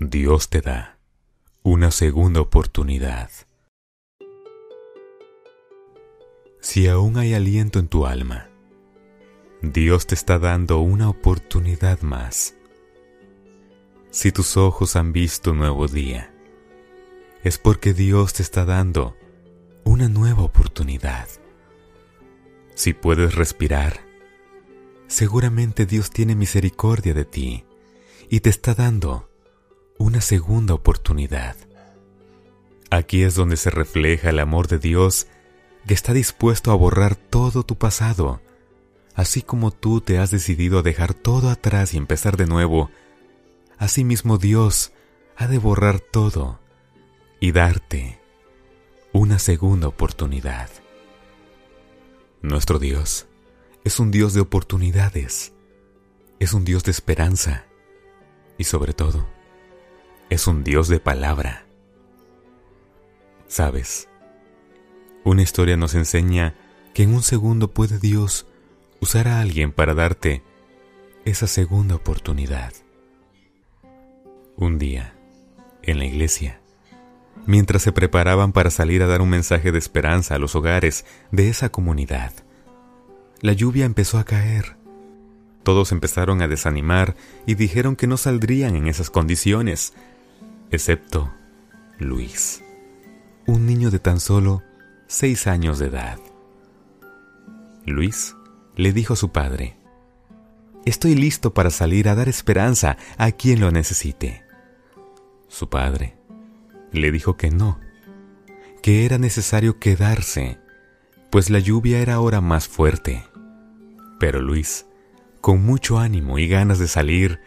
Dios te da una segunda oportunidad. Si aún hay aliento en tu alma, Dios te está dando una oportunidad más. Si tus ojos han visto un nuevo día, es porque Dios te está dando una nueva oportunidad. Si puedes respirar, seguramente Dios tiene misericordia de ti y te está dando una segunda oportunidad. Aquí es donde se refleja el amor de Dios que está dispuesto a borrar todo tu pasado, así como tú te has decidido a dejar todo atrás y empezar de nuevo, asimismo Dios ha de borrar todo y darte una segunda oportunidad. Nuestro Dios es un Dios de oportunidades, es un Dios de esperanza y sobre todo, es un Dios de palabra. ¿Sabes? Una historia nos enseña que en un segundo puede Dios usar a alguien para darte esa segunda oportunidad. Un día, en la iglesia, mientras se preparaban para salir a dar un mensaje de esperanza a los hogares de esa comunidad, la lluvia empezó a caer. Todos empezaron a desanimar y dijeron que no saldrían en esas condiciones, excepto Luis, un niño de tan solo seis años de edad. Luis le dijo a su padre, Estoy listo para salir a dar esperanza a quien lo necesite. Su padre le dijo que no, que era necesario quedarse, pues la lluvia era ahora más fuerte. Pero Luis, con mucho ánimo y ganas de salir,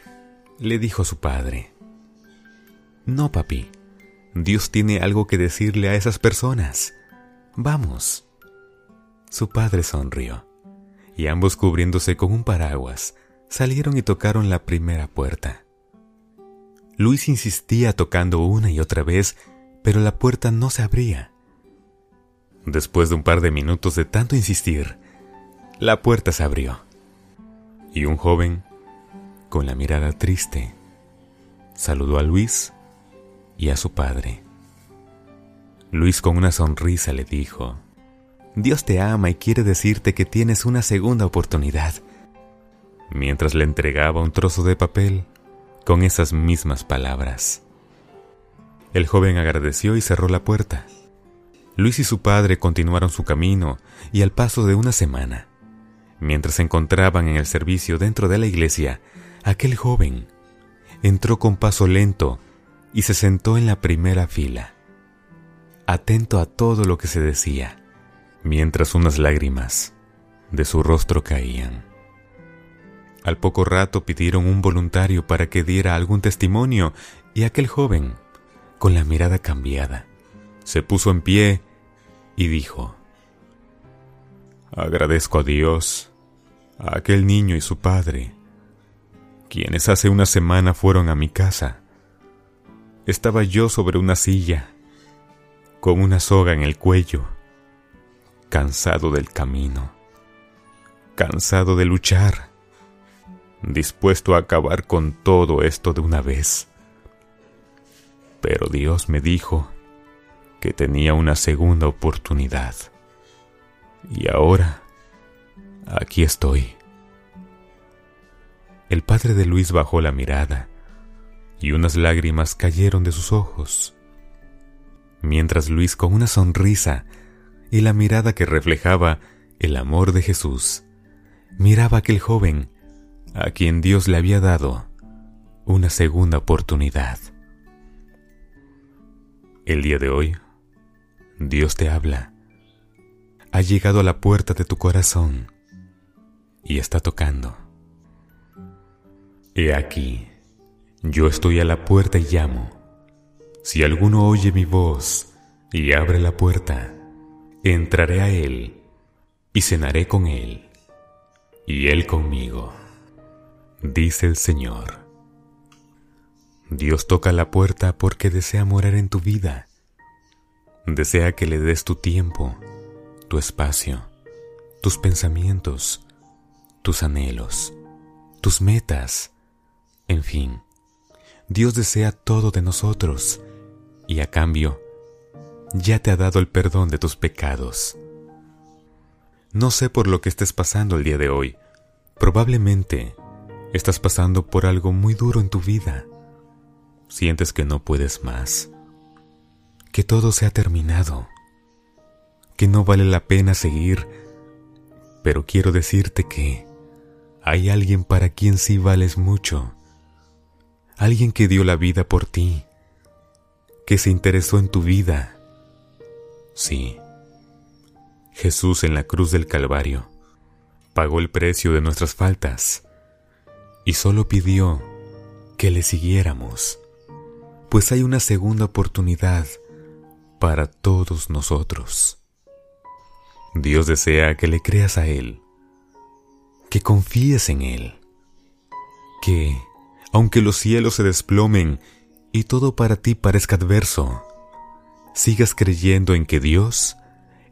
le dijo a su padre, No, papi, Dios tiene algo que decirle a esas personas. Vamos. Su padre sonrió, y ambos cubriéndose con un paraguas, salieron y tocaron la primera puerta. Luis insistía tocando una y otra vez, pero la puerta no se abría. Después de un par de minutos de tanto insistir, la puerta se abrió, y un joven, con la mirada triste, saludó a Luis y a su padre. Luis con una sonrisa le dijo, Dios te ama y quiere decirte que tienes una segunda oportunidad. Mientras le entregaba un trozo de papel con esas mismas palabras. El joven agradeció y cerró la puerta. Luis y su padre continuaron su camino y al paso de una semana, mientras se encontraban en el servicio dentro de la iglesia, aquel joven entró con paso lento y se sentó en la primera fila atento a todo lo que se decía, mientras unas lágrimas de su rostro caían. Al poco rato pidieron un voluntario para que diera algún testimonio y aquel joven, con la mirada cambiada, se puso en pie y dijo, Agradezco a Dios, a aquel niño y su padre, quienes hace una semana fueron a mi casa. Estaba yo sobre una silla con una soga en el cuello, cansado del camino, cansado de luchar, dispuesto a acabar con todo esto de una vez. Pero Dios me dijo que tenía una segunda oportunidad. Y ahora, aquí estoy. El padre de Luis bajó la mirada y unas lágrimas cayeron de sus ojos mientras Luis con una sonrisa y la mirada que reflejaba el amor de Jesús, miraba a aquel joven a quien Dios le había dado una segunda oportunidad. El día de hoy, Dios te habla. Ha llegado a la puerta de tu corazón y está tocando. He aquí, yo estoy a la puerta y llamo. Si alguno oye mi voz y abre la puerta, entraré a él y cenaré con él y él conmigo, dice el Señor. Dios toca la puerta porque desea morar en tu vida. Desea que le des tu tiempo, tu espacio, tus pensamientos, tus anhelos, tus metas, en fin Dios desea todo de nosotros y a cambio ya te ha dado el perdón de tus pecados. No sé por lo que estés pasando el día de hoy. Probablemente estás pasando por algo muy duro en tu vida. Sientes que no puedes más, que todo se ha terminado, que no vale la pena seguir, pero quiero decirte que hay alguien para quien sí vales mucho, alguien que dio la vida por ti, que se interesó en tu vida. Sí, Jesús en la cruz del Calvario pagó el precio de nuestras faltas y solo pidió que le siguiéramos, pues hay una segunda oportunidad para todos nosotros. Dios desea que le creas a Él, que confíes en Él, que, aunque los cielos se desplomen y todo para ti parezca adverso, sigas creyendo en que Dios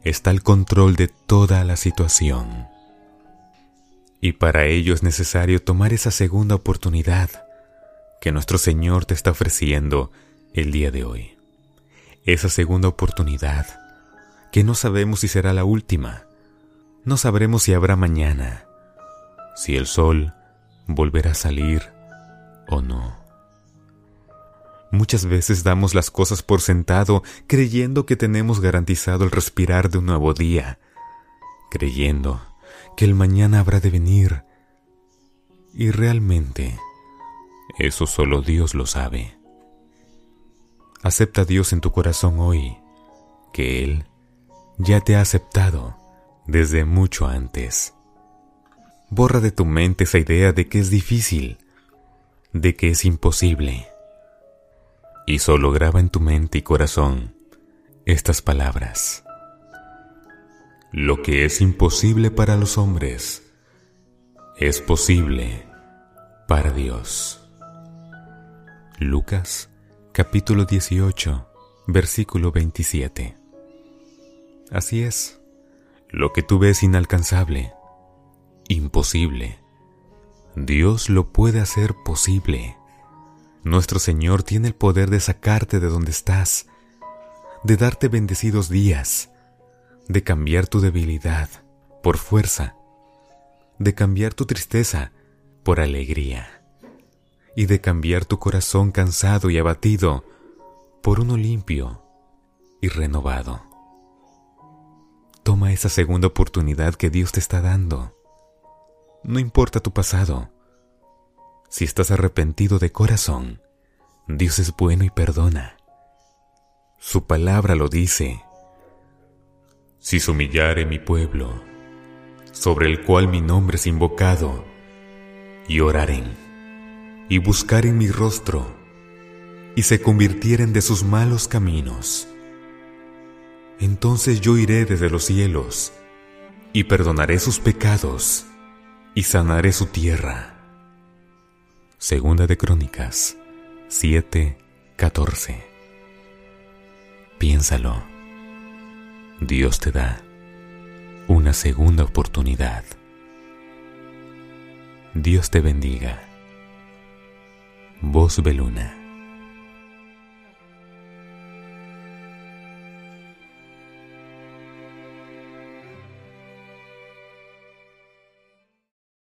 está al control de toda la situación. Y para ello es necesario tomar esa segunda oportunidad que nuestro Señor te está ofreciendo el día de hoy. Esa segunda oportunidad que no sabemos si será la última. No sabremos si habrá mañana, si el sol volverá a salir o no. Muchas veces damos las cosas por sentado creyendo que tenemos garantizado el respirar de un nuevo día, creyendo que el mañana habrá de venir. Y realmente, eso solo Dios lo sabe. Acepta a Dios en tu corazón hoy, que Él ya te ha aceptado desde mucho antes. Borra de tu mente esa idea de que es difícil, de que es imposible y solo graba en tu mente y corazón estas palabras. Lo que es imposible para los hombres es posible para Dios. Lucas capítulo 18 versículo 27. Así es, lo que tú ves inalcanzable, imposible, Dios lo puede hacer posible. Nuestro Señor tiene el poder de sacarte de donde estás, de darte bendecidos días, de cambiar tu debilidad por fuerza, de cambiar tu tristeza por alegría y de cambiar tu corazón cansado y abatido por uno limpio y renovado. Toma esa segunda oportunidad que Dios te está dando. No importa tu pasado, si estás arrepentido de corazón, Dios es bueno y perdona. Su palabra lo dice. Si se humillare mi pueblo, sobre el cual mi nombre es invocado, y oraren, y buscaren mi rostro, y se convirtieren de sus malos caminos, entonces yo iré desde los cielos, y perdonaré sus pecados, y sanaré su tierra. Segunda de Crónicas 7:14. Piénsalo. Dios te da una segunda oportunidad. Dios te bendiga. Voz Beluna.